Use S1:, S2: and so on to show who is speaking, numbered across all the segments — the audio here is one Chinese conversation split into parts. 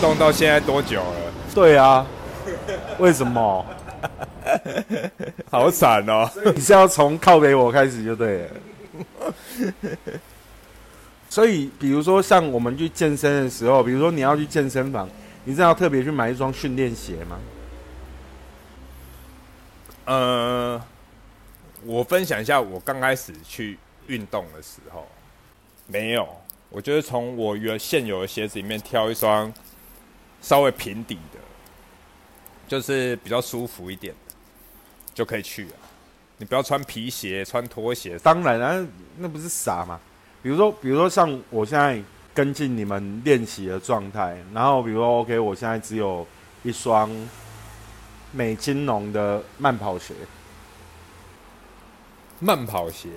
S1: 动到现在多久了？
S2: 对啊，为什么？
S1: 好惨哦！
S2: 你是要从靠北我开始就对了。所以，比如说像我们去健身的时候，比如说你要去健身房，你是要特别去买一双训练鞋吗？
S1: 呃，我分享一下我刚开始去运动的时候，没有。我就是从我原现有的鞋子里面挑一双稍微平底的，就是比较舒服一点的，就可以去了。你不要穿皮鞋、穿拖鞋。
S2: 当然啊，那不是傻嘛。比如说，比如说像我现在跟进你们练习的状态，然后比如说 OK，我现在只有一双美金龙的慢跑鞋。
S1: 慢跑鞋，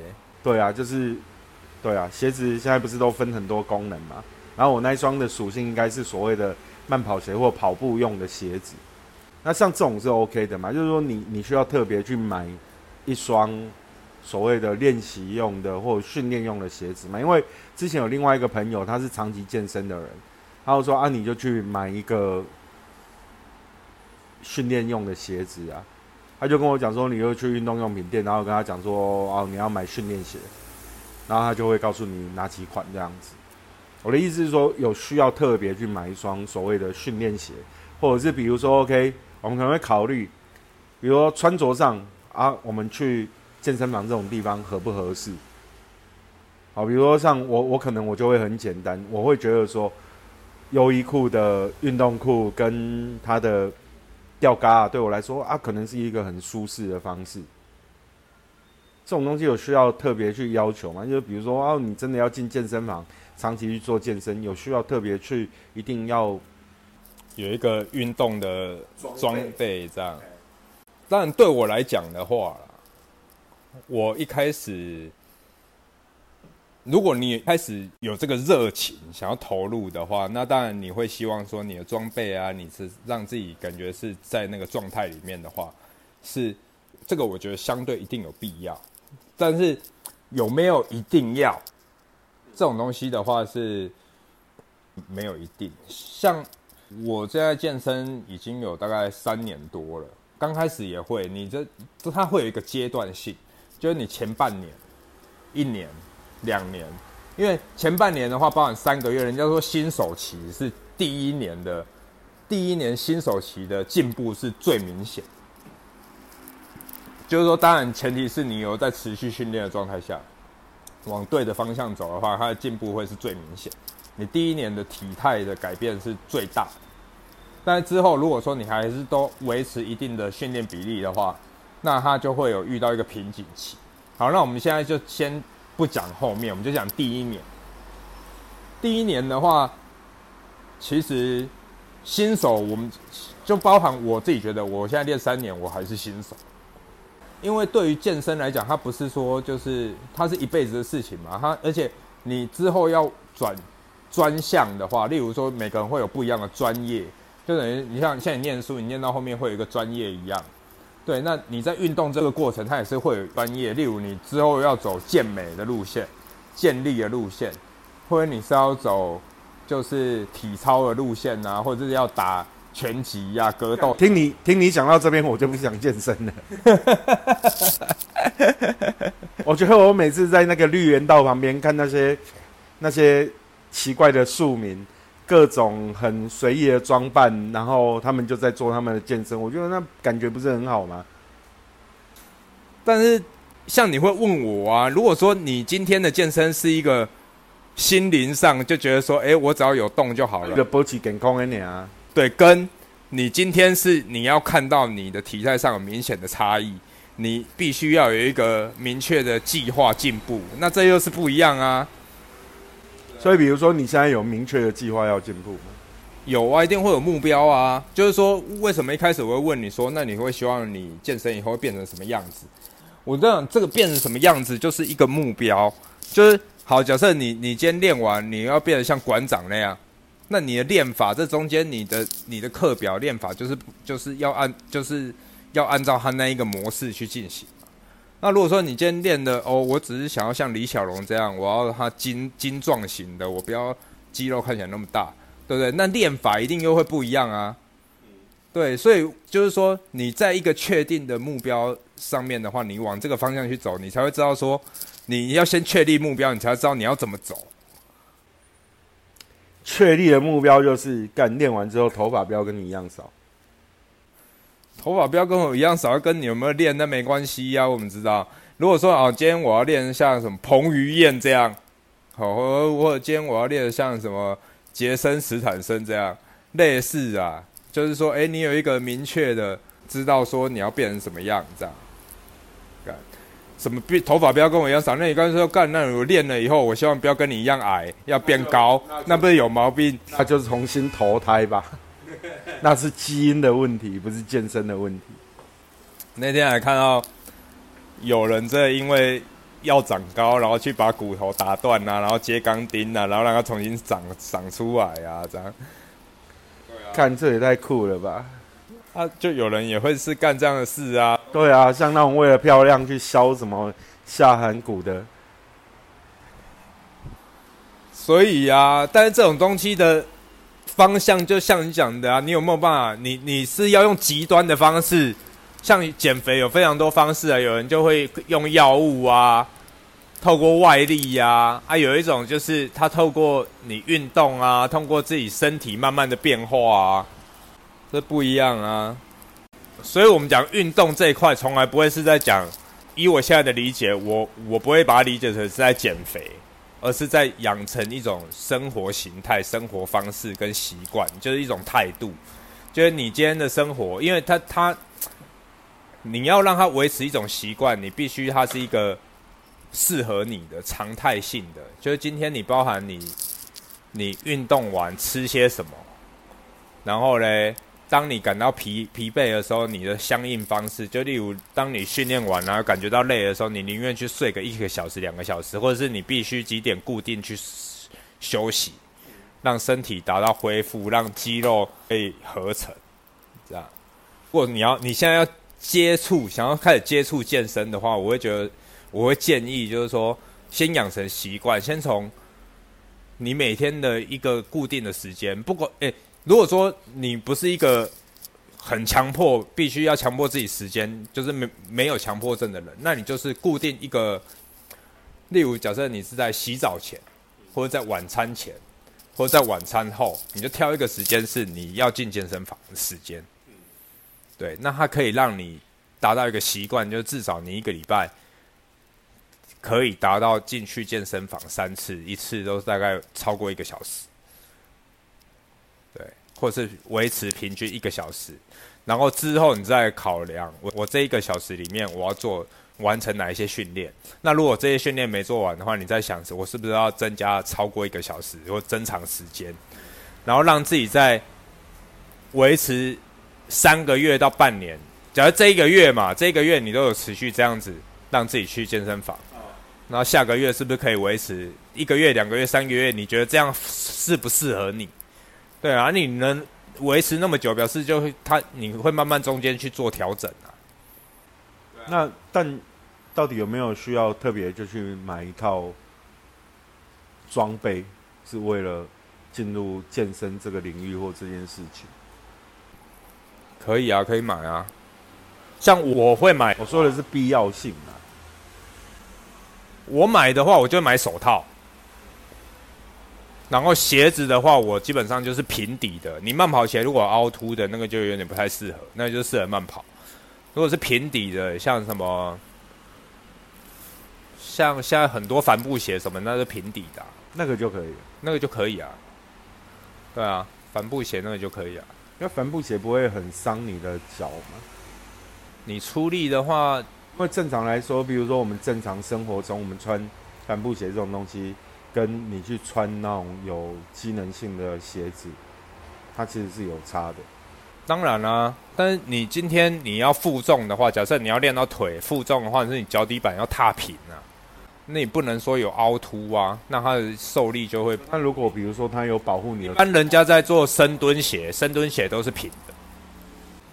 S2: 对啊，就是对啊，鞋子现在不是都分很多功能嘛？然后我那一双的属性应该是所谓的慢跑鞋或跑步用的鞋子。那像这种是 OK 的嘛？就是说你你需要特别去买一双所谓的练习用的或训练用的鞋子嘛？因为之前有另外一个朋友，他是长期健身的人，他就说啊，你就去买一个训练用的鞋子啊。他就跟我讲说，你又去运动用品店，然后跟他讲说，哦，你要买训练鞋，然后他就会告诉你哪几款这样子。我的意思是说，有需要特别去买一双所谓的训练鞋，或者是比如说，OK，我们可能会考虑，比如说穿着上啊，我们去健身房这种地方合不合适？好，比如说像我，我可能我就会很简单，我会觉得说，优衣库的运动裤跟它的。吊嘎啊，对我来说啊，可能是一个很舒适的方式。这种东西有需要特别去要求吗？就是比如说哦，你真的要进健身房，长期去做健身，有需要特别去一定要
S1: 有一个运动的装备这样。当然，对我来讲的话，我一开始。如果你开始有这个热情，想要投入的话，那当然你会希望说你的装备啊，你是让自己感觉是在那个状态里面的话，是这个我觉得相对一定有必要。但是有没有一定要这种东西的话是没有一定。像我现在健身已经有大概三年多了，刚开始也会，你这这它会有一个阶段性，就是你前半年、一年。两年，因为前半年的话，包含三个月，人家说新手期是第一年的，第一年新手期的进步是最明显。就是说，当然前提是你有在持续训练的状态下，往对的方向走的话，它的进步会是最明显。你第一年的体态的改变是最大，但之后如果说你还是都维持一定的训练比例的话，那它就会有遇到一个瓶颈期。好，那我们现在就先。不讲后面，我们就讲第一年。第一年的话，其实新手我们就包含我自己觉得，我现在练三年，我还是新手。因为对于健身来讲，它不是说就是它是一辈子的事情嘛。它而且你之后要转专项的话，例如说每个人会有不一样的专业，就等于你像现在念书，你念到后面会有一个专业一样。对，那你在运动这个过程，它也是会有专业。例如，你之后要走健美的路线、健力的路线，或者你是要走就是体操的路线啊，或者是要打拳击呀、格斗。
S2: 听你听你讲到这边，我就不想健身了。我觉得我每次在那个绿园道旁边看那些那些奇怪的庶民。各种很随意的装扮，然后他们就在做他们的健身，我觉得那感觉不是很好吗？
S1: 但是像你会问我啊，如果说你今天的健身是一个心灵上就觉得说，哎，我只要有动就好了，
S2: 一个保持健康的你啊，
S1: 对，跟你今天是你要看到你的体态上有明显的差异，你必须要有一个明确的计划进步，那这又是不一样啊。
S2: 所以，比如说，你现在有明确的计划要进步吗？
S1: 有啊，一定会有目标啊。就是说，为什么一开始我会问你说，那你会希望你健身以后会变成什么样子？我这样，这个变成什么样子，就是一个目标。就是好，假设你你今天练完，你要变得像馆长那样，那你的练法，这中间你的你的课表练法，就是就是要按就是要按照他那一个模式去进行。那如果说你今天练的哦，我只是想要像李小龙这样，我要他精精壮型的，我不要肌肉看起来那么大，对不对？那练法一定又会不一样啊。对，所以就是说，你在一个确定的目标上面的话，你往这个方向去走，你才会知道说，你要先确立目标，你才知道你要怎么走。
S2: 确立的目标就是干练完之后头发不要跟你一样少，
S1: 头发不要跟我一样少，跟你有没有练那没关系呀。我们知道，如果说啊，今天我要练像什么彭于晏这样，好，或者今天我要练像什么杰森斯坦森这样，类似啊。就是说，哎，你有一个明确的知道说你要变成什么样，这样，什么变头发不要跟我一样少？那你刚才说干，那我练了以后，我希望不要跟你一样矮，要变高，那不是有毛病？
S2: 那就是重新投胎吧？那是基因的问题，不是健身的问题。
S1: 那天还看到有人在因为要长高，然后去把骨头打断啊，然后接钢钉啊，然后让它重新长长出来啊，这样。
S2: 看这也太酷了吧！
S1: 啊，就有人也会是干这样的事啊。
S2: 对啊，像那种为了漂亮去削什么下颌骨的。
S1: 所以啊，但是这种东西的方向，就像你讲的啊，你有没有办法？你你是要用极端的方式，像减肥有非常多方式啊。有人就会用药物啊。透过外力呀，啊，有一种就是他透过你运动啊，通过自己身体慢慢的变化啊，这不一样啊。所以我们讲运动这一块，从来不会是在讲，以我现在的理解，我我不会把它理解成是在减肥，而是在养成一种生活形态、生活方式跟习惯，就是一种态度。就是你今天的生活，因为他他，你要让他维持一种习惯，你必须它是一个。适合你的常态性的，就是今天你包含你，你运动完吃些什么，然后嘞，当你感到疲疲惫的时候，你的相应方式，就例如当你训练完然后感觉到累的时候，你宁愿去睡个一个小时、两个小时，或者是你必须几点固定去休息，让身体达到恢复，让肌肉可以合成，这样。如果你要你现在要接触，想要开始接触健身的话，我会觉得。我会建议，就是说，先养成习惯，先从你每天的一个固定的时间，不管诶，如果说你不是一个很强迫，必须要强迫自己时间，就是没没有强迫症的人，那你就是固定一个，例如假设你是在洗澡前，或者在晚餐前，或者在晚餐后，你就挑一个时间是你要进健身房的时间，对，那它可以让你达到一个习惯，就是至少你一个礼拜。可以达到进去健身房三次，一次都大概超过一个小时，或是维持平均一个小时，然后之后你再考量我我这一个小时里面我要做完成哪一些训练。那如果这些训练没做完的话，你在想我是不是要增加超过一个小时或增长时间，然后让自己在维持三个月到半年。假如这一个月嘛，这一个月你都有持续这样子让自己去健身房。然后下个月是不是可以维持一个月、两个月、三个月？你觉得这样适不适合你？对啊，你能维持那么久，表示就会他你会慢慢中间去做调整啊。
S2: 那但到底有没有需要特别就去买一套装备，是为了进入健身这个领域或这件事情？
S1: 可以啊，可以买啊。像我会买，
S2: 我说的是必要性啊。
S1: 我买的话，我就买手套。然后鞋子的话，我基本上就是平底的。你慢跑鞋如果凹凸的那个就有点不太适合，那就适合慢跑。如果是平底的，像什么，像现在很多帆布鞋什么，那是平底的，
S2: 那个就可以，
S1: 那个就可以啊。对啊，帆布鞋那个就可以啊。
S2: 因为帆布鞋不会很伤你的脚嘛。
S1: 你出力的话。
S2: 因为正常来说，比如说我们正常生活中，我们穿帆布鞋这种东西，跟你去穿那种有机能性的鞋子，它其实是有差的。
S1: 当然啦，但是你今天你要负重的话，假设你要练到腿负重的话，是你脚底板要踏平啊，那你不能说有凹凸啊，那它的受力就会。
S2: 那如果比如说它有保护你，一
S1: 般人家在做深蹲鞋，深蹲鞋都是平的。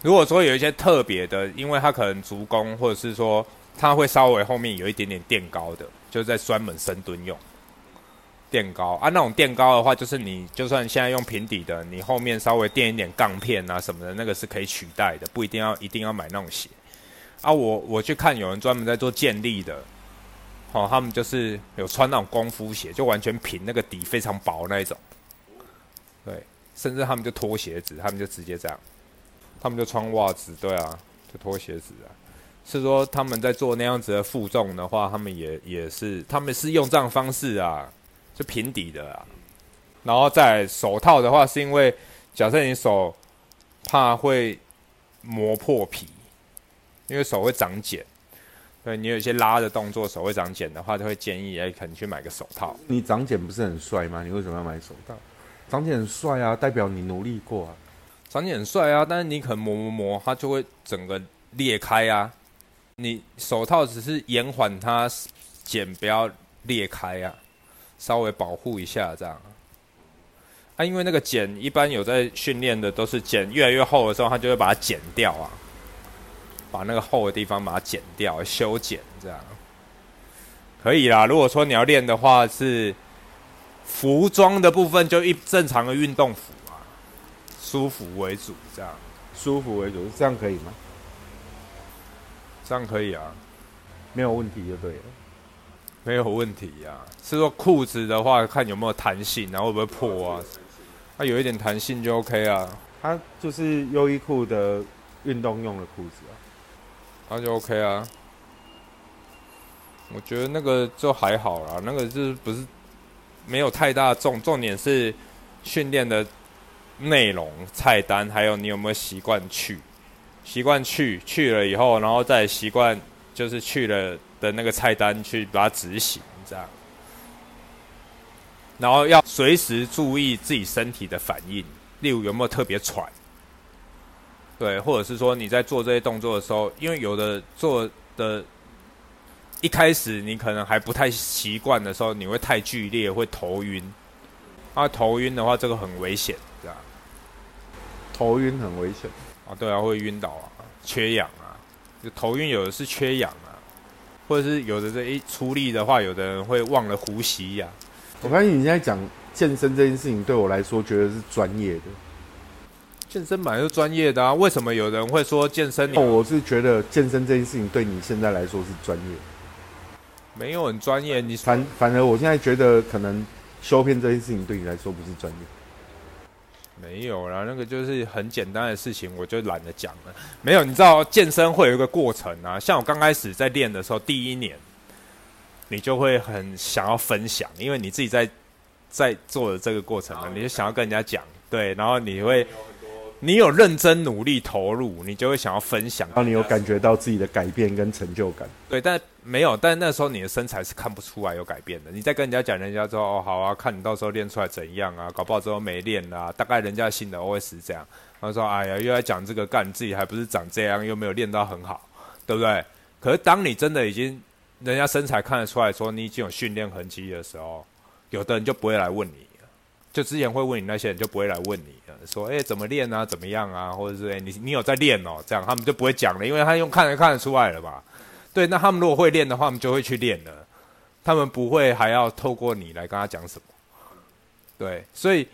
S1: 如果说有一些特别的，因为它可能足弓，或者是说它会稍微后面有一点点垫高的，就是在专门深蹲用。垫高啊。那种垫高的话，就是你就算现在用平底的，你后面稍微垫一点杠片啊什么的，那个是可以取代的，不一定要一定要买那种鞋。啊，我我去看有人专门在做健力的，哦，他们就是有穿那种功夫鞋，就完全平，那个底非常薄那一种。对，甚至他们就脱鞋子，他们就直接这样，他们就穿袜子，对啊，就脱鞋子啊。是说他们在做那样子的负重的话，他们也也是，他们是用这样方式啊，就平底的啦。然后再手套的话，是因为假设你手怕会磨破皮。因为手会长茧，对你有一些拉的动作，手会长茧的话，就会建议哎，可能去买个手套。
S2: 你长茧不是很帅吗？你为什么要买手套？长茧很帅啊，代表你努力过啊。
S1: 长茧很帅啊，但是你可能磨磨磨，它就会整个裂开啊。你手套只是延缓它茧不要裂开啊，稍微保护一下这样。啊，因为那个茧一般有在训练的，都是茧越来越厚的时候，它就会把它剪掉啊。把那个厚的地方把它剪掉，修剪这样可以啦。如果说你要练的话，是服装的部分就一正常的运动服啊，舒服为主，这样
S2: 舒服为主，这样可以吗？
S1: 这样可以啊，
S2: 没有问题就对了，
S1: 没有问题呀。是说裤子的话，看有没有弹性，然后会不会破啊？它有一点弹性就 OK 啊。
S2: 它就是优衣库的运动用的裤子啊。
S1: 那就 OK 啊，我觉得那个就还好啦，那个就是不是没有太大重，重点是训练的内容、菜单，还有你有没有习惯去，习惯去去了以后，然后再习惯就是去了的那个菜单去把它执行，这样，然后要随时注意自己身体的反应，例如有没有特别喘。对，或者是说你在做这些动作的时候，因为有的做的，一开始你可能还不太习惯的时候，你会太剧烈，会头晕。啊，头晕的话，这个很危险，这样？
S2: 头晕很危险
S1: 啊，对啊，会晕倒啊，缺氧啊。就头晕有的是缺氧啊，或者是有的这一出力的话，有的人会忘了呼吸呀。
S2: 我发现你现在讲健身这件事情，对我来说觉得是专业的。
S1: 健身本来就专业的啊，为什么有人会说健身？
S2: 哦我是觉得健身这件事情对你现在来说是专业，
S1: 没有很专业。你
S2: 反反而我现在觉得可能修片这件事情对你来说不是专业。
S1: 没有啦，那个就是很简单的事情，我就懒得讲了。没有，你知道健身会有一个过程啊，像我刚开始在练的时候，第一年你就会很想要分享，因为你自己在在做的这个过程嘛，你就想要跟人家讲，对，然后你会。你有认真努力投入，你就会想要分享，
S2: 让你有感觉到自己的改变跟成就感。
S1: 对，但没有，但那时候你的身材是看不出来有改变的。你在跟人家讲，人家说哦好啊，看你到时候练出来怎样啊，搞不好之后没练啊，大概人家心的 OS 这样。他说哎呀，又在讲这个干，自己还不是长这样，又没有练到很好，对不对？可是当你真的已经人家身材看得出来说你已经有训练痕迹的时候，有的人就不会来问你。就之前会问你那些人就不会来问你了，说哎怎么练啊，怎么样啊，或者是哎你你有在练哦，这样他们就不会讲了，因为他用看得看得出来了吧？对，那他们如果会练的话，他们就会去练了，他们不会还要透过你来跟他讲什么。对，所以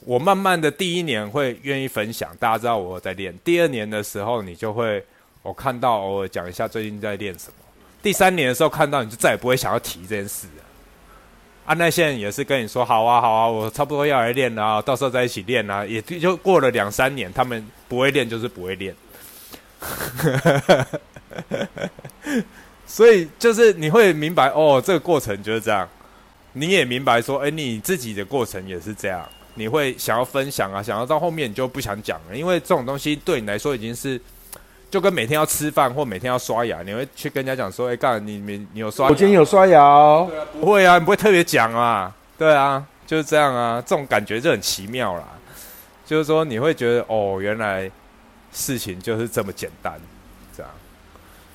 S1: 我慢慢的第一年会愿意分享，大家知道我在练。第二年的时候，你就会我看到偶尔讲一下最近在练什么。第三年的时候看到你就再也不会想要提这件事了。啊，那些人也是跟你说好啊，好啊，我差不多要来练了，到时候再一起练啊。也就过了两三年，他们不会练就是不会练。所以就是你会明白哦，这个过程就是这样。你也明白说，哎，你自己的过程也是这样。你会想要分享啊，想要到后面你就不想讲了，因为这种东西对你来说已经是。就跟每天要吃饭或每天要刷牙，你会去跟人家讲说：“哎，干你你你有刷？
S2: 我今天有刷牙哦。”
S1: 不会啊，你不会特别讲啊。对啊，就是这样啊，这种感觉就很奇妙啦。就是说，你会觉得哦，原来事情就是这么简单，这样。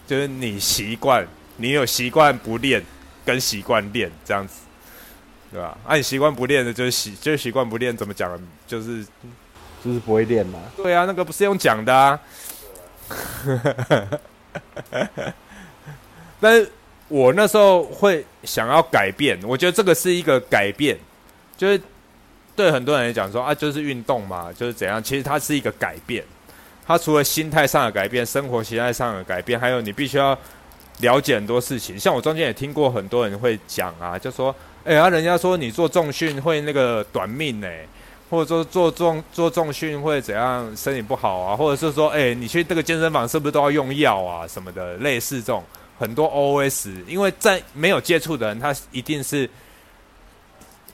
S1: 就是你习惯，你有习惯不练，跟习惯练这样子，对吧？啊，你习惯不练的，就是习就是习惯不练，怎么讲？就是
S2: 就是不会练嘛。
S1: 对啊，那个不是用讲的啊。但是我那时候会想要改变，我觉得这个是一个改变，就是对很多人来讲说啊，就是运动嘛，就是怎样，其实它是一个改变。它除了心态上的改变、生活形态上的改变，还有你必须要了解很多事情。像我中间也听过很多人会讲啊，就说，哎呀，人家说你做重训会那个短命呢，或者说做重做重训会怎样身体不好啊，或者是说，哎，你去这个健身房是不是都要用药啊什么的，类似这种很多 OS。因为在没有接触的人，他一定是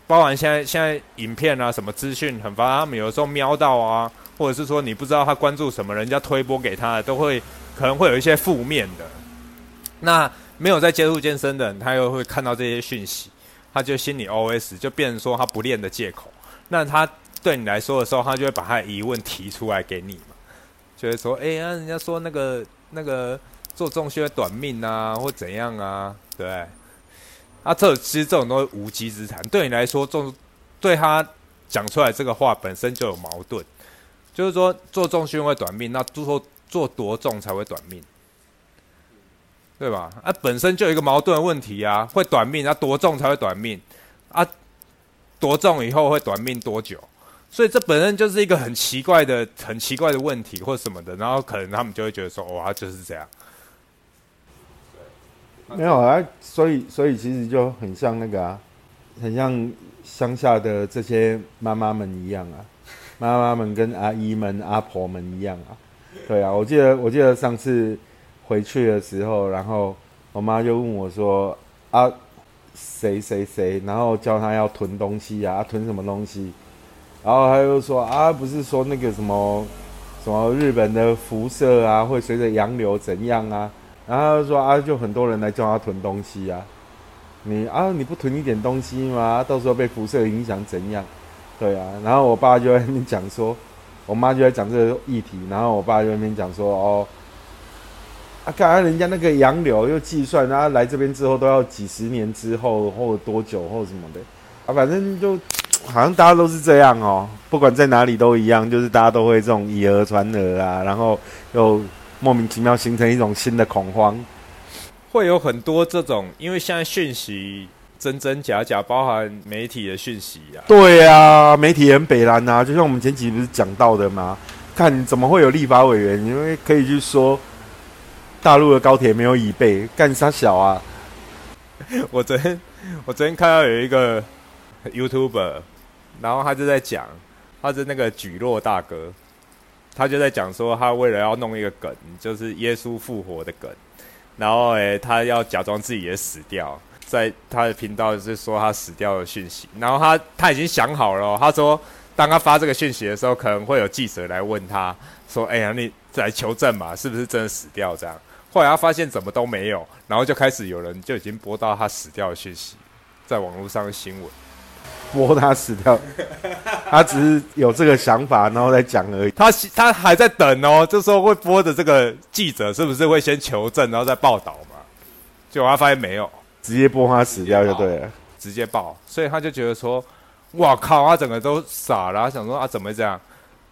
S1: 包含现在现在影片啊什么资讯很发达，他们有时候瞄到啊。或者是说你不知道他关注什么，人家推播给他的都会可能会有一些负面的。那没有在接触健身的人，他又会看到这些讯息，他就心里 OS 就变成说他不练的借口。那他对你来说的时候，他就会把他的疑问提出来给你嘛，就会说：哎呀，人家说那个那个做重训短命啊，或怎样啊，对不对？啊，这其实这种都是无稽之谈。对你来说，重对他讲出来这个话本身就有矛盾。就是说，做重训会短命，那做做多重才会短命，对吧？啊，本身就有一个矛盾的问题啊，会短命，那多重才会短命？啊，多重以后会短命多久？所以这本身就是一个很奇怪的、很奇怪的问题或什么的，然后可能他们就会觉得说，哇，就是这样。
S2: 没有啊，所以所以其实就很像那个啊，很像乡下的这些妈妈们一样啊。妈妈们跟阿姨们、阿婆们一样啊，对啊，我记得我记得上次回去的时候，然后我妈就问我说：“啊，谁谁谁？”然后叫他要囤东西啊，囤什么东西？然后他又说：“啊，不是说那个什么什么日本的辐射啊，会随着洋流怎样啊？”然后他说：“啊，就很多人来叫他囤东西啊，你啊你不囤一点东西吗？到时候被辐射影响怎样？”对啊，然后我爸就在那边讲说，我妈就在讲这个议题，然后我爸就在那边讲说，哦，啊，看人家那个洋流又计算，然后来这边之后都要几十年之后或多久或什么的，啊，反正就好像大家都是这样哦，不管在哪里都一样，就是大家都会这种以讹传讹啊，然后又莫名其妙形成一种新的恐慌，
S1: 会有很多这种，因为现在讯息。真真假假，包含媒体的讯息呀。
S2: 对啊，媒体很北蓝呐，就像我们前几不是讲到的吗？看怎么会有立法委员，因为可以去说大陆的高铁没有椅背，干啥小啊？
S1: 我昨天我昨天看到有一个 YouTuber，然后他就在讲，他是那个举落大哥，他就在讲说，他为了要弄一个梗，就是耶稣复活的梗，然后诶，他要假装自己也死掉。在他的频道是说他死掉的讯息，然后他他已经想好了，他说当他发这个讯息的时候，可能会有记者来问他说：“哎呀，你来求证嘛，是不是真的死掉？”这样，后来他发现怎么都没有，然后就开始有人就已经播到他死掉的讯息，在网络上的新闻，
S2: 播他死掉，他只是有这个想法，然后再讲而已。
S1: 他他还在等哦，这时候会播的这个记者是不是会先求证，然后再报道嘛？结果他发现没有。
S2: 直接播他死掉就对了，
S1: 直接报，所以他就觉得说，哇靠，他整个都傻了，想说啊，怎么这样？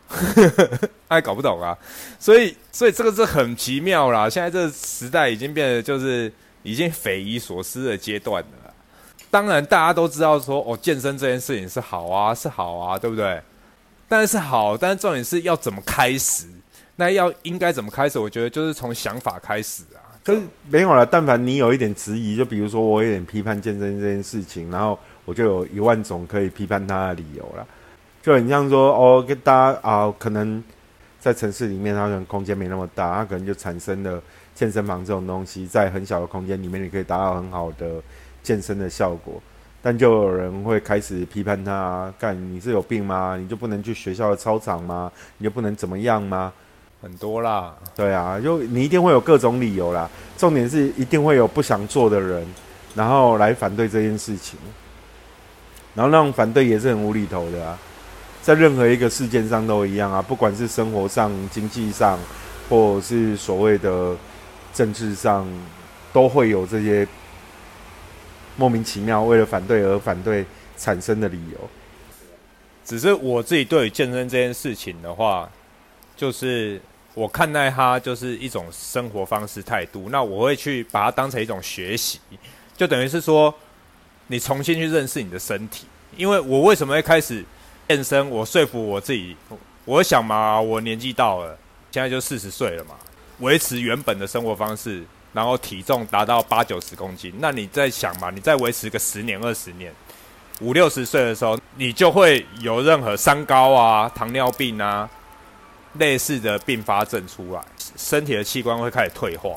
S1: 他也搞不懂啊，所以，所以这个是很奇妙啦。现在这个时代已经变得就是已经匪夷所思的阶段了。当然，大家都知道说，哦，健身这件事情是好啊，是好啊，对不对？但是好，但是重点是要怎么开始？那要应该怎么开始？我觉得就是从想法开始啊。
S2: 可是没有了，但凡你有一点质疑，就比如说我有点批判健身这件事情，然后我就有一万种可以批判他的理由了。就很像说，哦，跟大家啊，可能在城市里面，它可能空间没那么大，它可能就产生了健身房这种东西，在很小的空间里面，你可以达到很好的健身的效果。但就有人会开始批判他，干你是有病吗？你就不能去学校的操场吗？你就不能怎么样吗？
S1: 很多啦，
S2: 对啊，就你一定会有各种理由啦。重点是一定会有不想做的人，然后来反对这件事情。然后那种反对也是很无厘头的啊，在任何一个事件上都一样啊，不管是生活上、经济上，或是所谓的政治上，都会有这些莫名其妙为了反对而反对产生的理由。
S1: 只是我自己对于健身这件事情的话。就是我看待它就是一种生活方式态度，那我会去把它当成一种学习，就等于是说，你重新去认识你的身体。因为我为什么会开始健身？我说服我自己，我想嘛，我年纪到了，现在就四十岁了嘛，维持原本的生活方式，然后体重达到八九十公斤，那你在想嘛，你再维持个十年二十年，五六十岁的时候，你就会有任何三高啊、糖尿病啊。类似的并发症出来，身体的器官会开始退化。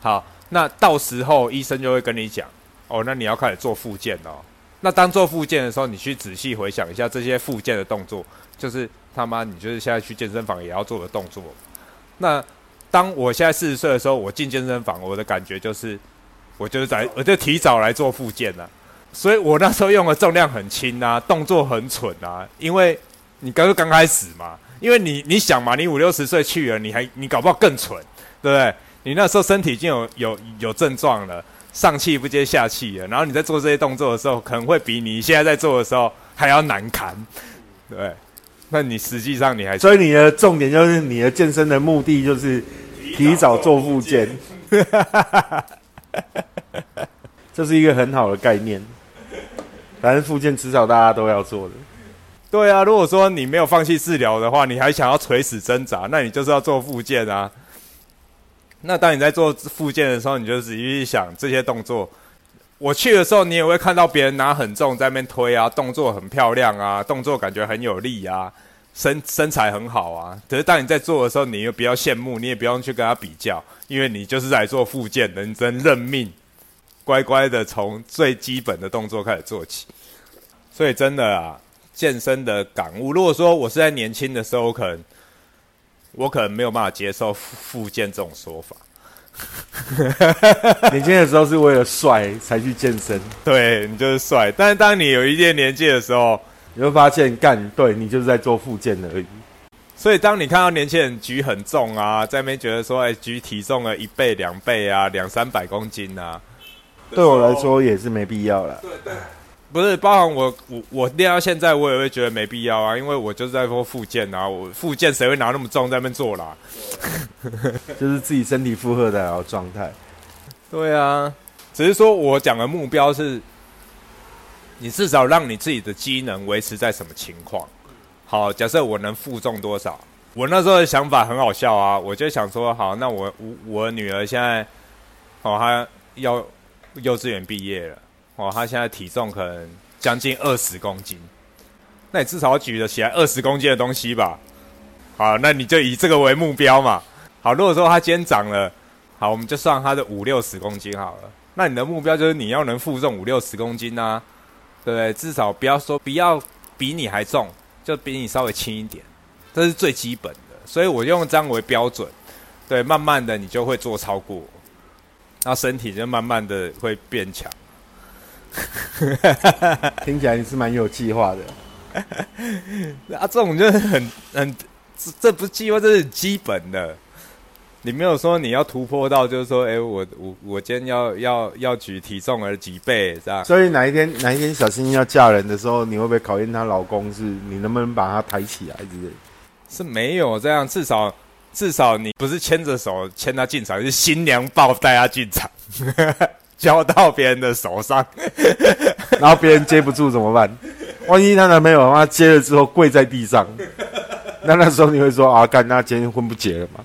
S1: 好，那到时候医生就会跟你讲，哦，那你要开始做复健哦。那当做复健的时候，你去仔细回想一下这些复健的动作，就是他妈你就是现在去健身房也要做的动作。那当我现在四十岁的时候，我进健身房，我的感觉就是，我就是在我就提早来做复健了。所以我那时候用的重量很轻啊，动作很蠢啊，因为你刚刚开始嘛。因为你你想嘛，你五六十岁去了，你还你搞不好更蠢，对不对？你那时候身体已经有有有症状了，上气不接下气了，然后你在做这些动作的时候，可能会比你现在在做的时候还要难堪，对。那你实际上你还
S2: 所以你的重点就是你的健身的目的就是提早做复健，这是一个很好的概念。反正复健迟早大家都要做的。
S1: 对啊，如果说你没有放弃治疗的话，你还想要垂死挣扎，那你就是要做复健啊。那当你在做复健的时候，你就仔细去想这些动作。我去的时候，你也会看到别人拿很重在那边推啊，动作很漂亮啊，动作感觉很有力啊，身身材很好啊。可是当你在做的时候，你又比较羡慕，你也不用去跟他比较，因为你就是在做复健，认真认命，乖乖的从最基本的动作开始做起。所以真的啊。健身的感悟。如果说我是在年轻的时候，我可能我可能没有办法接受复健这种说法。
S2: 年轻的时候是为了帅才去健身，
S1: 对你就是帅。但是当你有一定年纪的时候，
S2: 你会发现，干对你就是在做复健而已。
S1: 所以当你看到年轻人举很重啊，在那边觉得说，哎，举体重了一倍、两倍啊，两三百公斤啊，
S2: 对我来说也是没必要了。对对。
S1: 不是，包含我我我练到现在，我也会觉得没必要啊，因为我就是在做复健啊，我复健谁会拿那么重在那边做啦？
S2: 就是自己身体负荷的状态。
S1: 对啊，只是说我讲的目标是，你至少让你自己的机能维持在什么情况？好，假设我能负重多少？我那时候的想法很好笑啊，我就想说，好，那我我我女儿现在，哦，她要幼稚园毕业了。哦，他现在体重可能将近二十公斤，那你至少举得起来二十公斤的东西吧？好，那你就以这个为目标嘛。好，如果说他今天长了，好，我们就算他的五六十公斤好了。那你的目标就是你要能负重五六十公斤啊，对不对？至少不要说不要比你还重，就比你稍微轻一点，这是最基本的。所以我用这样为标准，对，慢慢的你就会做超过，那身体就慢慢的会变强。
S2: 听起来你是蛮有计划的
S1: 啊！这种就是很很，这这不是计划，这是基本的。你没有说你要突破到，就是说，哎，我我我今天要要要举体重而几倍这样。
S2: 所以哪一天哪一天小新要嫁人的时候，你会不会考验她老公？是你能不能把她抬起来之类？
S1: 是没有这样，至少至少你不是牵着手牵她进场，是新娘抱带她进场。交到别人的手上，
S2: 然后别人接不住怎么办？万一她男朋友他接了之后跪在地上，那那时候你会说啊，干那今天婚不结了吗？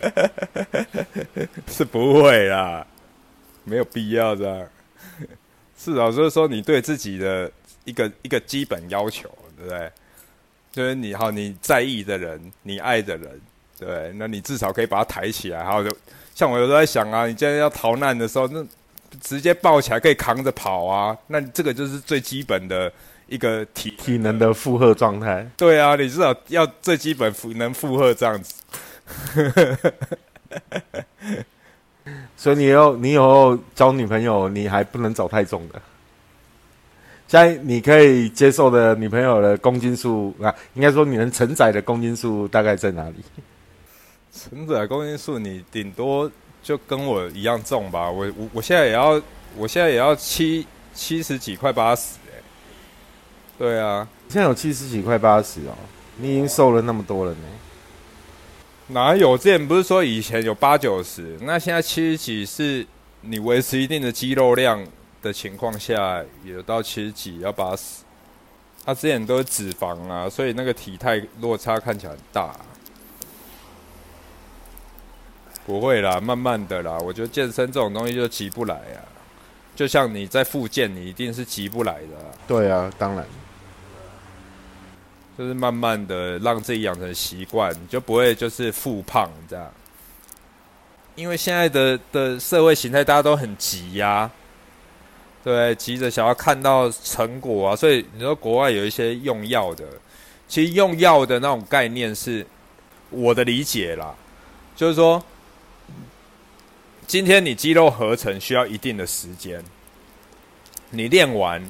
S1: 是不会啦，没有必要这样。是啊，所以说你对自己的一个一个基本要求，对不对？就是你好，你在意的人，你爱的人，对，那你至少可以把他抬起来。好，就像我有时候在想啊，你今天要逃难的时候，那。直接抱起来可以扛着跑啊，那这个就是最基本的一个体
S2: 体能的负荷状态。
S1: 对啊，你至少要最基本负能负荷这样子。
S2: 所以你要你以后交女朋友，你还不能找太重的。现在你可以接受的女朋友的公斤数啊，应该说你能承载的公斤数大概在哪里？
S1: 承载公斤数，你顶多。就跟我一样重吧，我我我现在也要，我现在也要七七十几块八十哎，对啊，
S2: 现在有七十几块八十哦，你已经瘦了那么多了呢。
S1: 哪有？之前不是说以前有八九十，那现在七十几是你维持一定的肌肉量的情况下，有到七十几要八十。他之前都是脂肪啊，所以那个体态落差看起来很大。不会啦，慢慢的啦。我觉得健身这种东西就急不来啊，就像你在复健，你一定是急不来的。
S2: 对啊，当然。
S1: 就是慢慢的让自己养成习惯，你就不会就是复胖这样。因为现在的的社会形态大家都很急呀，对，急着想要看到成果啊，所以你说国外有一些用药的，其实用药的那种概念是我的理解啦，就是说，今天你肌肉合成需要一定的时间，你练完。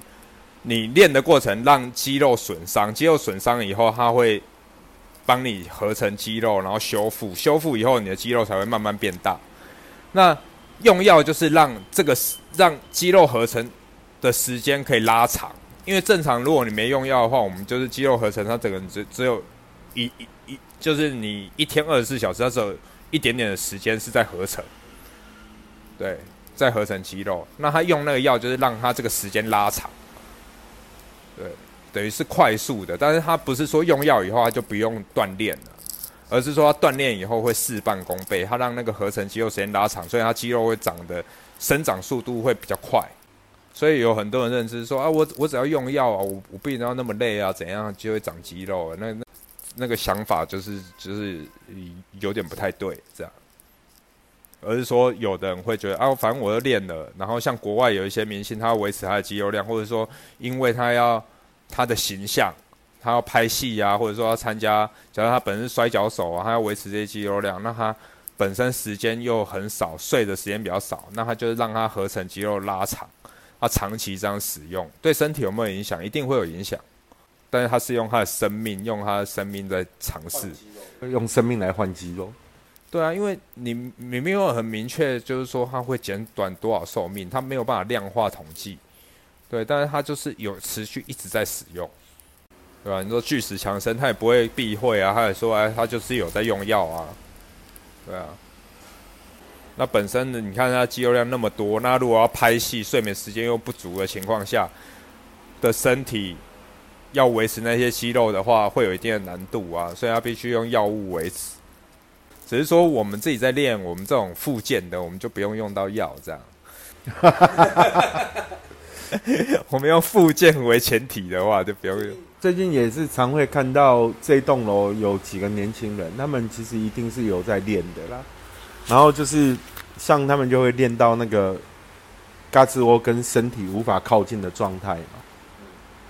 S1: 你练的过程让肌肉损伤，肌肉损伤以后，它会帮你合成肌肉，然后修复，修复以后，你的肌肉才会慢慢变大。那用药就是让这个让肌肉合成的时间可以拉长，因为正常如果你没用药的话，我们就是肌肉合成，它整个只只有一一一，就是你一天二十四小时，它只有一点点的时间是在合成，对，在合成肌肉。那他用那个药就是让他这个时间拉长。对，等于是快速的，但是他不是说用药以后他就不用锻炼了，而是说他锻炼以后会事半功倍，他让那个合成肌肉时间拉长，所以他肌肉会长得生长速度会比较快。所以有很多人认知说啊，我我只要用药啊，我我不一定要那么累啊，怎样就会长肌肉？那那那个想法就是就是有点不太对，这样。而是说有的人会觉得啊，反正我都练了，然后像国外有一些明星，他要维持他的肌肉量，或者说因为他要他的形象，他要拍戏啊，或者说要参加，假如他本身摔跤手啊，他要维持这些肌肉量，那他本身时间又很少，睡的时间比较少，那他就是让他合成肌肉拉长，他长期这样使用，对身体有没有影响？一定会有影响，但是他是用他的生命，用他的生命在尝试，
S2: 用生命来换肌肉。
S1: 对啊，因为你你没有很明确，就是说它会减短多少寿命，它没有办法量化统计。对，但是它就是有持续一直在使用，对吧？你说巨石强森，他也不会避讳啊，他也说哎，他就是有在用药啊，对啊。那本身呢你看他肌肉量那么多，那如果要拍戏，睡眠时间又不足的情况下，的身体要维持那些肌肉的话，会有一定的难度啊，所以他必须用药物维持。只是说我们自己在练，我们这种复健的，我们就不用用到药这样。我们用复健为前提的话，就不用用。
S2: 最近也是常会看到这栋楼有几个年轻人，他们其实一定是有在练的啦。然后就是像他们就会练到那个嘎吱窝跟身体无法靠近的状态嘛。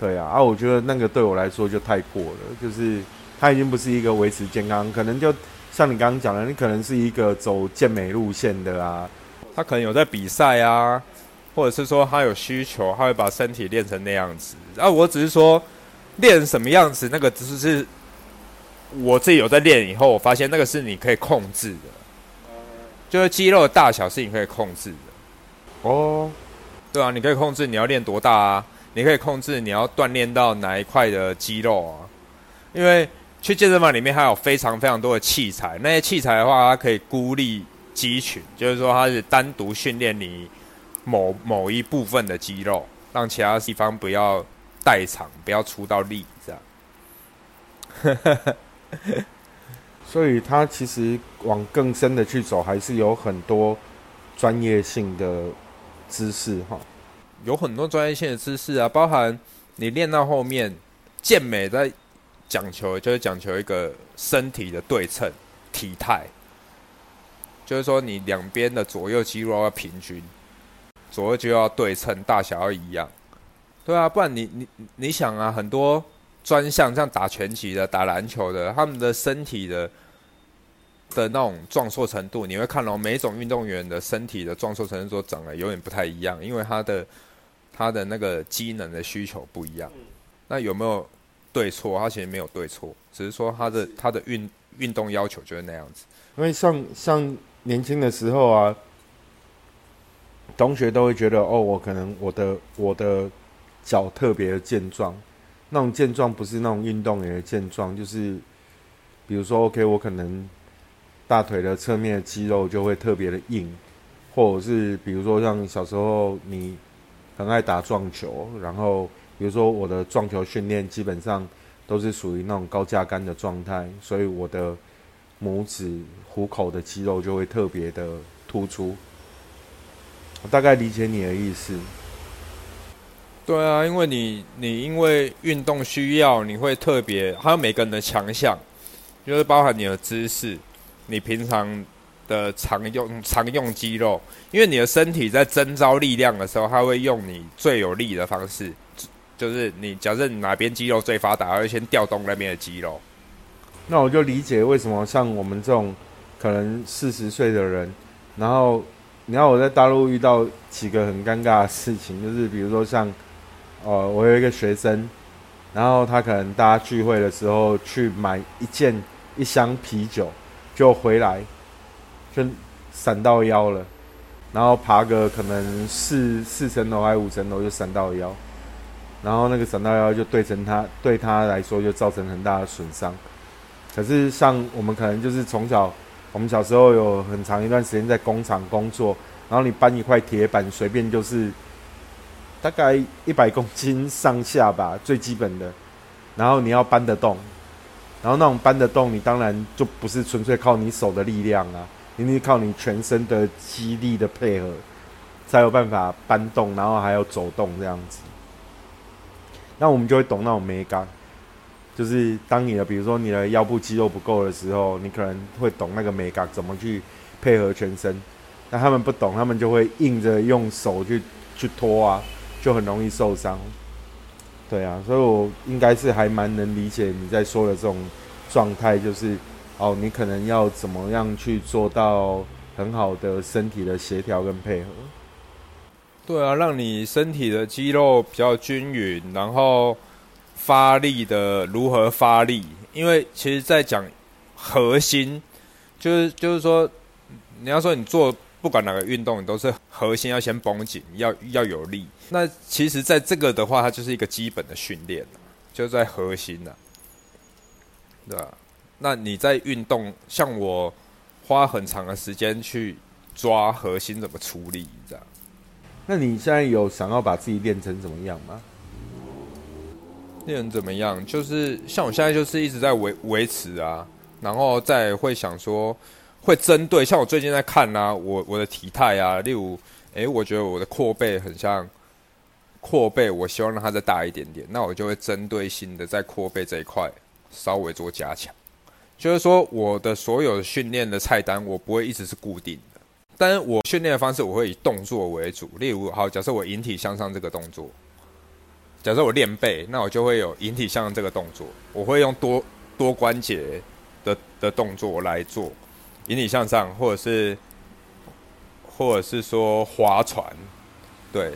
S2: 对啊，啊，我觉得那个对我来说就太过了，就是他已经不是一个维持健康，可能就。像你刚刚讲的，你可能是一个走健美路线的啊，
S1: 他可能有在比赛啊，或者是说他有需求，他会把身体练成那样子。啊，我只是说练什么样子，那个只是我自己有在练以后，我发现那个是你可以控制的，就是肌肉的大小是你可以控制的。哦，对啊，你可以控制你要练多大啊，你可以控制你要锻炼到哪一块的肌肉啊，因为。去健身房里面还有非常非常多的器材，那些器材的话，它可以孤立肌群，就是说它是单独训练你某某一部分的肌肉，让其他地方不要代偿，不要出到力，这样。
S2: 所以它其实往更深的去走，还是有很多专业性的知识哈，
S1: 有很多专业性的知识啊，包含你练到后面健美在。讲求就是讲求一个身体的对称体态，就是说你两边的左右肌肉要平均，左右就要对称，大小要一样，对啊，不然你你你想啊，很多专项像打拳击的、打篮球的，他们的身体的的那种壮硕程度，你会看到每一种运动员的身体的壮硕程度都长得有点不太一样，因为他的他的那个机能的需求不一样。那有没有？对错，他其实没有对错，只是说他的他的运运动要求就是那样子。
S2: 因为像像年轻的时候啊，同学都会觉得哦，我可能我的我的脚特别的健壮，那种健壮不是那种运动员的健壮，就是比如说 OK，我可能大腿的侧面的肌肉就会特别的硬，或者是比如说像小时候你很爱打撞球，然后比如说我的撞球训练基本上都是属于那种高架杆的状态，所以我的拇指、虎口的肌肉就会特别的突出。我大概理解你的意思。
S1: 对啊，因为你你因为运动需要，你会特别还有每个人的强项，就是包含你的姿势，你平常的常用常用肌肉，因为你的身体在征召力量的时候，它会用你最有力的方式，就是你假设哪边肌肉最发达，会先调动那边的肌肉。
S2: 那我就理解为什么像我们这种可能四十岁的人，然后你要我在大陆遇到几个很尴尬的事情，就是比如说像。呃，我有一个学生，然后他可能大家聚会的时候去买一件一箱啤酒，就回来就闪到腰了，然后爬个可能四四层楼还五层楼就闪到腰，然后那个闪到腰就对成他对他来说就造成很大的损伤。可是像我们可能就是从小，我们小时候有很长一段时间在工厂工作，然后你搬一块铁板随便就是。大概一百公斤上下吧，最基本的。然后你要搬得动，然后那种搬得动，你当然就不是纯粹靠你手的力量啊，一定靠你全身的肌力的配合，才有办法搬动，然后还要走动这样子。那我们就会懂那种美感，就是当你的比如说你的腰部肌肉不够的时候，你可能会懂那个美感怎么去配合全身。那他们不懂，他们就会硬着用手去去拖啊。就很容易受伤，对啊，所以我应该是还蛮能理解你在说的这种状态，就是哦，你可能要怎么样去做到很好的身体的协调跟配合。
S1: 对啊，让你身体的肌肉比较均匀，然后发力的如何发力？因为其实，在讲核心，就是就是说，你要说你做。不管哪个运动，你都是核心要先绷紧，要要有力。那其实，在这个的话，它就是一个基本的训练就在核心了，对吧？那你在运动，像我花很长的时间去抓核心怎么处理，这样。
S2: 那你现在有想要把自己练成怎么样吗？
S1: 练成怎么样？就是像我现在就是一直在维维持啊，然后再会想说。会针对像我最近在看啊，我我的体态啊，例如，诶，我觉得我的阔背很像阔背，我希望让它再大一点点，那我就会针对性的在阔背这一块稍微做加强。就是说，我的所有训练的菜单，我不会一直是固定，但是我训练的方式我会以动作为主。例如，好，假设我引体向上这个动作，假设我练背，那我就会有引体向上这个动作，我会用多多关节的的动作来做。引体向上，或者是，或者是说划船，对，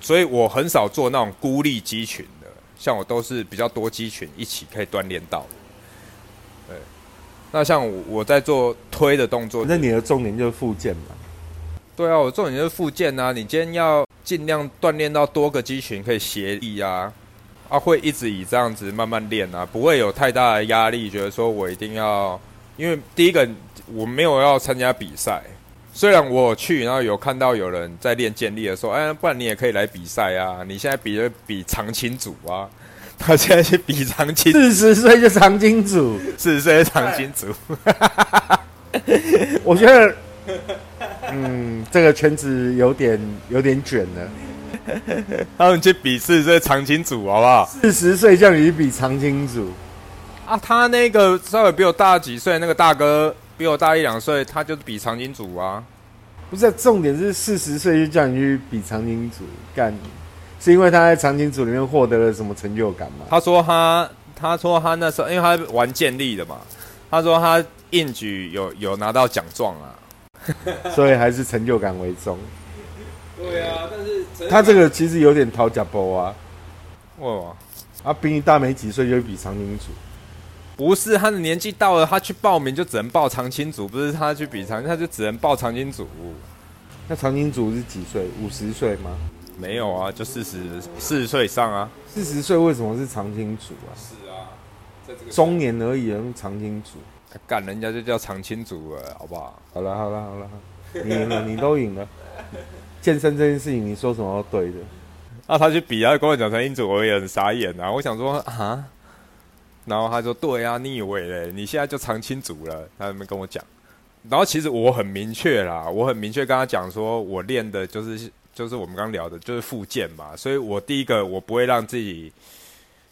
S1: 所以我很少做那种孤立肌群的，像我都是比较多肌群一起可以锻炼到。那像我在做推的动作，
S2: 那你的重点就是复健嘛？
S1: 对啊，我重点就是复健啊。你今天要尽量锻炼到多个肌群可以协力啊，啊，会一直以这样子慢慢练啊，不会有太大的压力，觉得说我一定要。因为第一个我没有要参加比赛，虽然我去，然后有看到有人在练健力的时候，哎，不然你也可以来比赛啊！你现在比的比长青组啊，他现在去比长青，
S2: 四十岁就长青组，
S1: 四十岁长青组，
S2: 我觉得，嗯，这个圈子有点有点卷了，
S1: 他们去比四十岁长青组好不好？
S2: 四十岁叫你比长青组。
S1: 啊，他那个稍微比我大几岁，那个大哥比我大一两岁，他就是比长青组啊。
S2: 不是，重点是四十岁就叫你去比长青组干，是因为他在长青组里面获得了什么成就感吗？
S1: 他说他，他说他那时候因为他玩建立的嘛，他说他应举有有拿到奖状啊，
S2: 所以还是成就感为重。
S1: 对啊，但是
S2: 他这个其实有点讨假包啊。
S1: 哇，
S2: 他，比你大没几岁就比长青组。
S1: 不是他的年纪到了，他去报名就只能报长青组，不是他去比长，他就只能报长青组。
S2: 那长青组是几岁？五十岁吗？
S1: 没有啊，就四十四十岁以上啊。
S2: 四十岁为什么是常青组啊？
S1: 是啊，
S2: 中年而已，常青组。
S1: 干人家就叫常青组了，好不好？
S2: 好了好了好了，你赢了，你都赢了。健身这件事情，你说什么都对的。
S1: 那他去比，啊跟我讲常青组，我也很傻眼啊。我想说啊，然后他说对啊，你以为嘞？你现在就常青组了，他那边跟我讲。然后其实我很明确啦，我很明确跟他讲说，我练的就是就是我们刚聊的，就是复健嘛。所以我第一个我不会让自己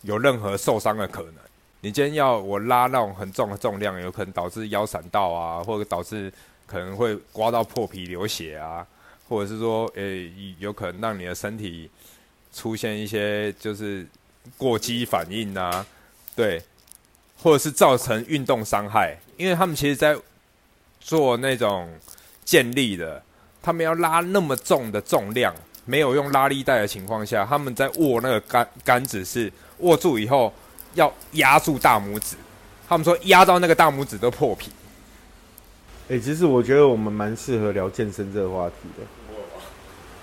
S1: 有任何受伤的可能。你今天要我拉那种很重的重量，有可能导致腰闪到啊，或者导致可能会刮到破皮流血啊，或者是说，诶，有可能让你的身体出现一些就是过激反应啊，对，或者是造成运动伤害，因为他们其实在。做那种建立的，他们要拉那么重的重量，没有用拉力带的情况下，他们在握那个杆杆子是握住以后要压住大拇指，他们说压到那个大拇指都破皮。
S2: 哎，其实我觉得我们蛮适合聊健身这个话题的。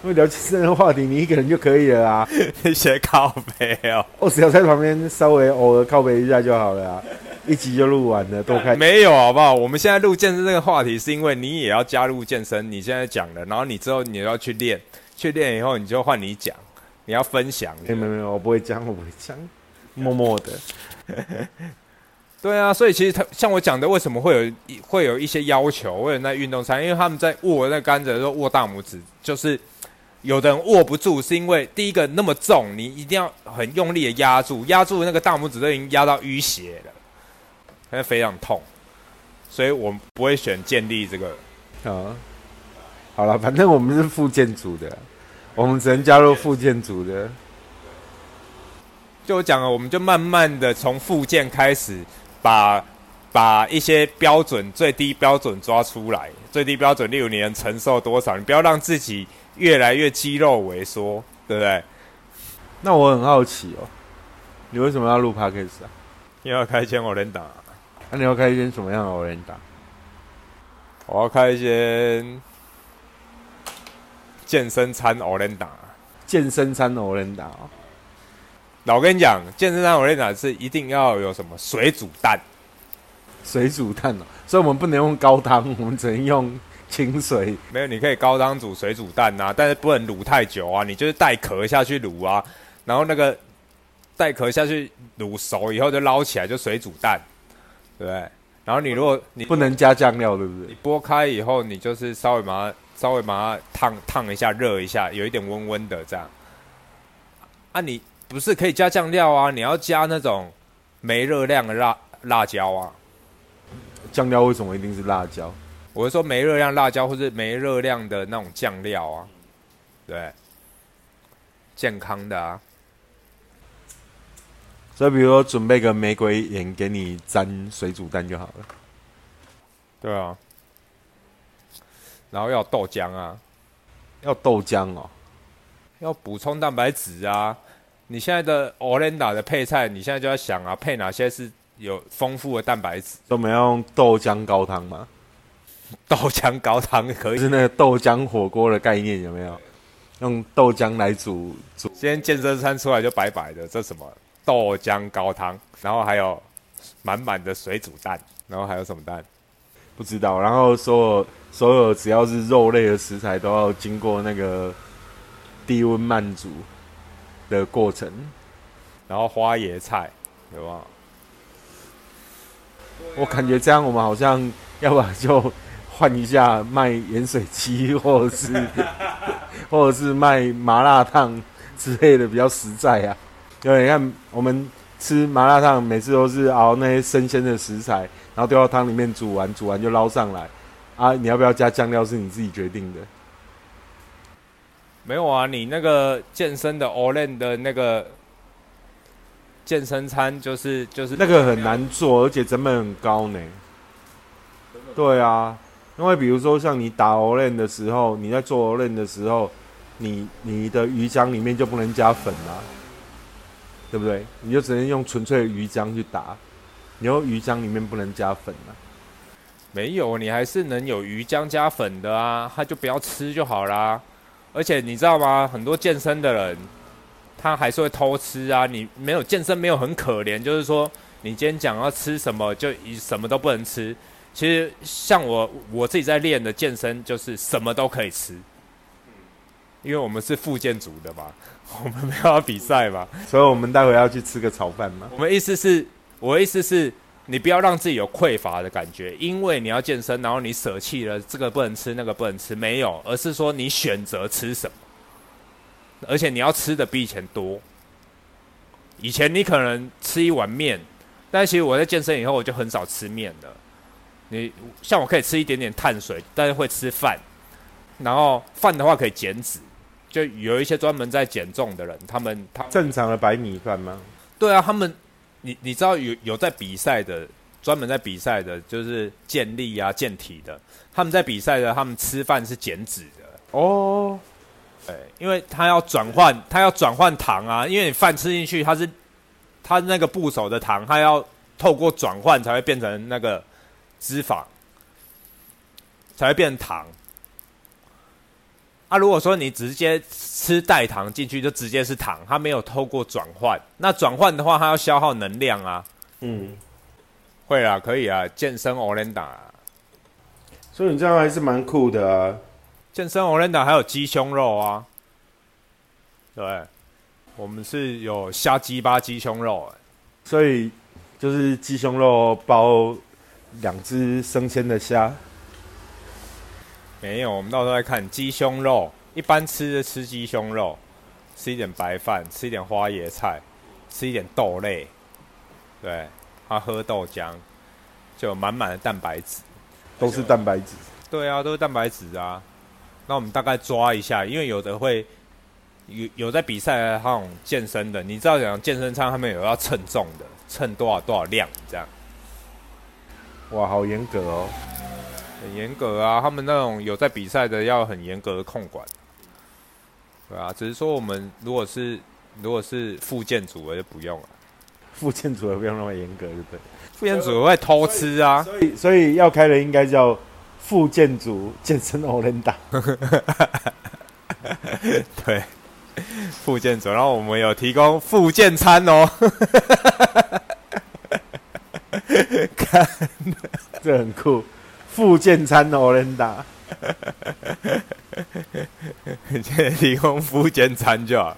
S2: 因为聊健身的话题，你一个人就可以了啊，
S1: 那些靠背哦，
S2: 我只要在旁边稍微偶尔靠背一下就好了啊。一集就录完了，多开
S1: 没有好不好？我们现在录健身这个话题，是因为你也要加入健身。你现在讲了，然后你之后你要去练，去练以后你就换你讲，你要分享。
S2: 没有没有，我不会讲，我不会讲，默默的。
S1: 对啊，所以其实他像我讲的，为什么会有会有一些要求？为了那运动餐，因为他们在握那杆子的时候握大拇指，就是有的人握不住，是因为第一个那么重，你一定要很用力的压住，压住那个大拇指都已经压到淤血了。因为非常痛，所以我不会选建立这个。
S2: 啊，好了，反正我们是副建组的，我们只能加入副建组的。
S1: 就我讲了，我们就慢慢的从附件开始，把把一些标准最低标准抓出来。最低标准，例如你能承受多少，你不要让自己越来越肌肉萎缩，对不对？
S2: 那我很好奇哦，你为什么要录 podcast 啊？
S1: 因为要开千我连打。
S2: 那你要开一间什么样的欧联打？
S1: 我要开一间健身餐欧联打。
S2: 健身餐欧联打。
S1: 那我跟你讲，健身餐欧联打是一定要有什么水煮蛋。
S2: 水煮蛋哦，所以我们不能用高汤，我们只能用清水。
S1: 没有，你可以高汤煮水煮蛋呐，但是不能卤太久啊。你就是带壳下去卤啊，然后那个带壳下去卤熟以后就捞起来，就水煮蛋。对，然后你如果你
S2: 不能加酱料，对不对？
S1: 你剥开以后，你就是稍微把它稍微把它烫烫一下，热一下，有一点温温的这样。啊，你不是可以加酱料啊？你要加那种没热量的辣辣椒啊。
S2: 酱料为什么一定是辣椒？
S1: 我是说没热量辣椒，或是没热量的那种酱料啊。对，健康的啊。
S2: 所以，比如说，准备个玫瑰盐给你沾水煮蛋就好了。
S1: 对啊，然后要豆浆啊，
S2: 要豆浆哦，
S1: 要补充蛋白质啊。你现在的 Olenda 的配菜，你现在就要想啊，配哪些是有丰富的蛋白质？
S2: 都没用豆浆高汤吗？
S1: 豆浆高汤可以，
S2: 是那个豆浆火锅的概念有没有？用豆浆来煮煮。
S1: 今天健身餐出来就白白的，这什么？豆浆高汤，然后还有满满的水煮蛋，然后还有什么蛋？
S2: 不知道。然后所有所有只要是肉类的食材都要经过那个低温慢煮的过程。
S1: 然后花椰菜，有没有？
S2: 我感觉这样，我们好像要不然就换一下卖盐水鸡，或者是 或者是卖麻辣烫之类的，比较实在啊。对，你看我们吃麻辣烫，每次都是熬那些生鲜的食材，然后丢到汤里面煮完，煮完就捞上来。啊，你要不要加酱料是你自己决定的。
S1: 没有啊，你那个健身的 o l e n 的那个健身餐，就是就是
S2: 那个很难做，而且成本很高呢。对啊，因为比如说像你打 o l e n 的时候，你在做 o l e n 的时候，你你的鱼浆里面就不能加粉啊。对不对？你就只能用纯粹的鱼浆去打，你用鱼浆里面不能加粉啊。
S1: 没有，你还是能有鱼浆加粉的啊，他就不要吃就好啦。而且你知道吗？很多健身的人，他还是会偷吃啊。你没有健身，没有很可怜，就是说你今天讲要吃什么，就一什么都不能吃。其实像我我自己在练的健身，就是什么都可以吃，因为我们是复健组的嘛，我们没有要比赛嘛，
S2: 所以我们待会要去吃个炒饭嘛。
S1: 我们意思是，我的意思是，你不要让自己有匮乏的感觉，因为你要健身，然后你舍弃了这个不能吃，那个不能吃，没有，而是说你选择吃什么，而且你要吃的比以前多。以前你可能吃一碗面，但其实我在健身以后，我就很少吃面了。你像我可以吃一点点碳水，但是会吃饭，然后饭的话可以减脂，就有一些专门在减重的人，他们他
S2: 正常的白米饭吗？
S1: 对啊，他们你你知道有有在比赛的，专门在比赛的，就是健力啊健体的，他们在比赛的，他们吃饭是减脂的
S2: 哦，
S1: 对，因为他要转换，他要转换糖啊，因为你饭吃进去，它是它那个部首的糖，它要透过转换才会变成那个。脂肪才会变成糖。啊，如果说你直接吃代糖进去，就直接是糖，它没有透过转换。那转换的话，它要消耗能量啊。嗯，会啊，可以啊，健身 o l e n d a
S2: 所以你这样还是蛮酷的啊。
S1: 健身 o l e n d a 还有鸡胸肉啊。对，我们是有虾鸡巴鸡胸肉，
S2: 所以就是鸡胸肉包。两只生鲜的虾，
S1: 没有。我们到时候再看鸡胸肉。一般吃的吃鸡胸肉，吃一点白饭，吃一点花椰菜，吃一点豆类。对，他喝豆浆，就满满的蛋白质，
S2: 都是蛋白质。
S1: 对啊，都是蛋白质啊。那我们大概抓一下，因为有的会有有在比赛的那种健身的，你知道讲健身餐他们有要称重的，称多少多少量这样。
S2: 哇，好严格哦，
S1: 很严格啊！他们那种有在比赛的要很严格的控管，对啊。只是说我们如果是如果是副建组的就不用了，
S2: 副建组的不用那么严格，对不对？
S1: 副建组会偷吃啊，
S2: 所以所以要开的应该叫副建组健身欧伦达，
S1: 对，副建组，然后我们有提供副健餐哦。
S2: 看，这很酷，附件餐的欧伦达，
S1: 现在提供附件餐就好了。